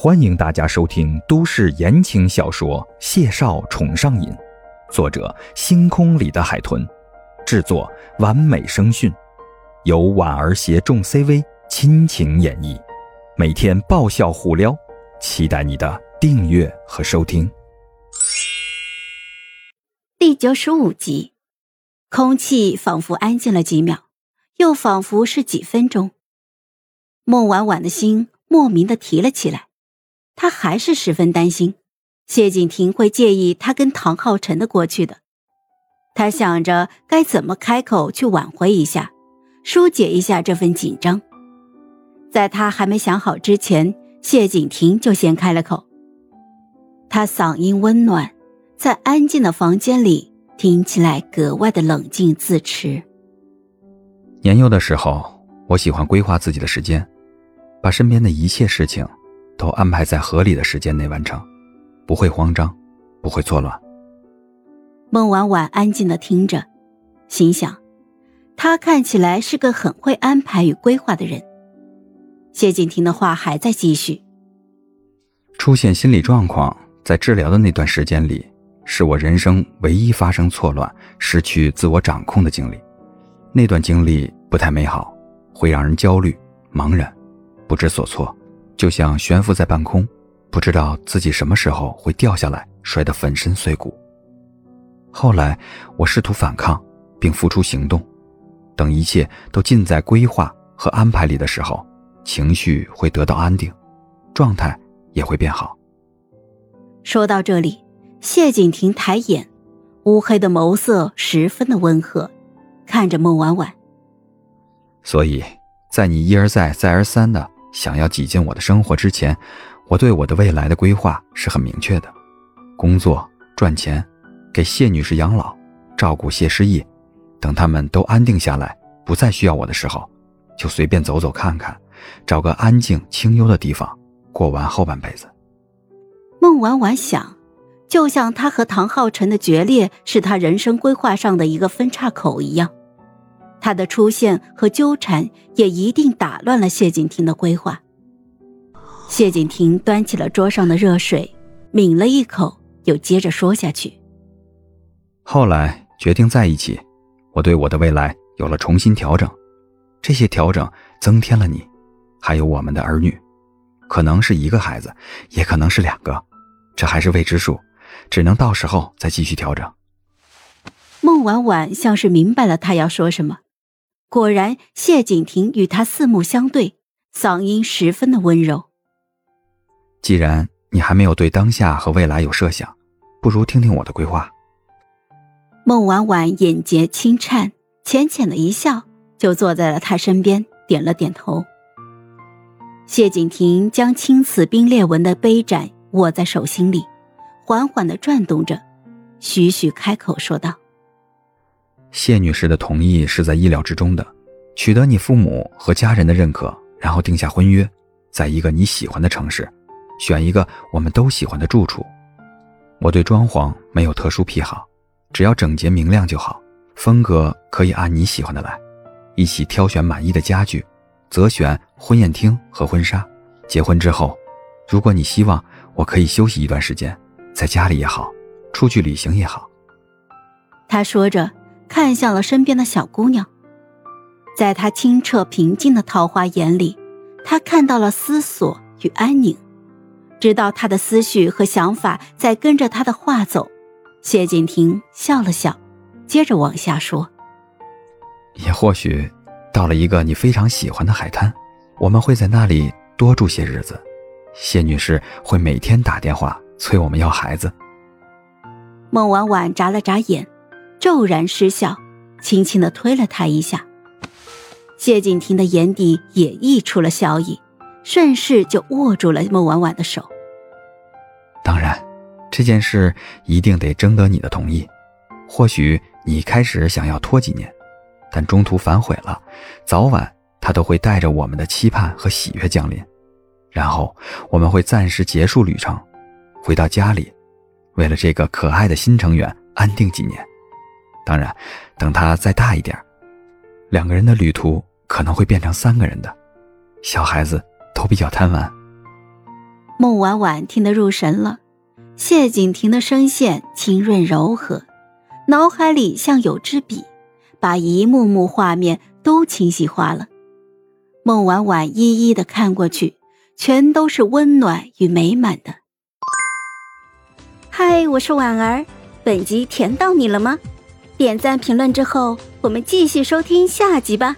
欢迎大家收听都市言情小说《谢少宠上瘾》，作者：星空里的海豚，制作：完美声讯，由婉儿携众 CV 亲情演绎，每天爆笑互撩，期待你的订阅和收听。第九十五集，空气仿佛安静了几秒，又仿佛是几分钟。孟婉婉的心莫名的提了起来。他还是十分担心，谢景亭会介意他跟唐浩辰的过去的。他想着该怎么开口去挽回一下，疏解一下这份紧张。在他还没想好之前，谢景亭就先开了口。他嗓音温暖，在安静的房间里听起来格外的冷静自持。年幼的时候，我喜欢规划自己的时间，把身边的一切事情。都安排在合理的时间内完成，不会慌张，不会错乱。孟婉婉安静的听着，心想，他看起来是个很会安排与规划的人。谢景亭的话还在继续。出现心理状况，在治疗的那段时间里，是我人生唯一发生错乱、失去自我掌控的经历。那段经历不太美好，会让人焦虑、茫然、不知所措。就像悬浮在半空，不知道自己什么时候会掉下来，摔得粉身碎骨。后来我试图反抗，并付出行动，等一切都尽在规划和安排里的时候，情绪会得到安定，状态也会变好。说到这里，谢景亭抬眼，乌黑的眸色十分的温和，看着孟婉婉。所以，在你一而再、再而三的。想要挤进我的生活之前，我对我的未来的规划是很明确的：工作赚钱，给谢女士养老，照顾谢师义，等他们都安定下来，不再需要我的时候，就随便走走看看，找个安静清幽的地方，过完后半辈子。孟婉婉想，就像他和唐浩辰的决裂是他人生规划上的一个分岔口一样。他的出现和纠缠也一定打乱了谢景亭的规划。谢景亭端起了桌上的热水，抿了一口，又接着说下去：“后来决定在一起，我对我的未来有了重新调整，这些调整增添了你，还有我们的儿女，可能是一个孩子，也可能是两个，这还是未知数，只能到时候再继续调整。”孟婉婉像是明白了他要说什么。果然，谢景亭与他四目相对，嗓音十分的温柔。既然你还没有对当下和未来有设想，不如听听我的规划。孟婉婉眼睫轻颤，浅浅的一笑，就坐在了他身边，点了点头。谢景亭将青瓷冰裂纹的杯盏握在手心里，缓缓的转动着，徐徐开口说道。谢女士的同意是在意料之中的，取得你父母和家人的认可，然后定下婚约，在一个你喜欢的城市，选一个我们都喜欢的住处。我对装潢没有特殊癖好，只要整洁明亮就好，风格可以按你喜欢的来。一起挑选满意的家具，择选婚宴厅和婚纱。结婚之后，如果你希望，我可以休息一段时间，在家里也好，出去旅行也好。他说着。看向了身边的小姑娘，在她清澈平静的桃花眼里，他看到了思索与安宁，知道他的思绪和想法在跟着他的话走。谢景亭笑了笑，接着往下说：“也或许，到了一个你非常喜欢的海滩，我们会在那里多住些日子。谢女士会每天打电话催我们要孩子。”孟婉婉眨了眨眼。骤然失笑，轻轻的推了他一下。谢景亭的眼底也溢出了笑意，顺势就握住了孟婉婉的手。当然，这件事一定得征得你的同意。或许你开始想要拖几年，但中途反悔了，早晚他都会带着我们的期盼和喜悦降临。然后我们会暂时结束旅程，回到家里，为了这个可爱的新成员安定几年。当然，等他再大一点，两个人的旅途可能会变成三个人的。小孩子都比较贪玩。孟婉婉听得入神了，谢景亭的声线清润柔和，脑海里像有支笔，把一幕幕画面都清晰化了。孟婉婉一一的看过去，全都是温暖与美满的。嗨，我是婉儿，本集甜到你了吗？点赞评论之后，我们继续收听下集吧。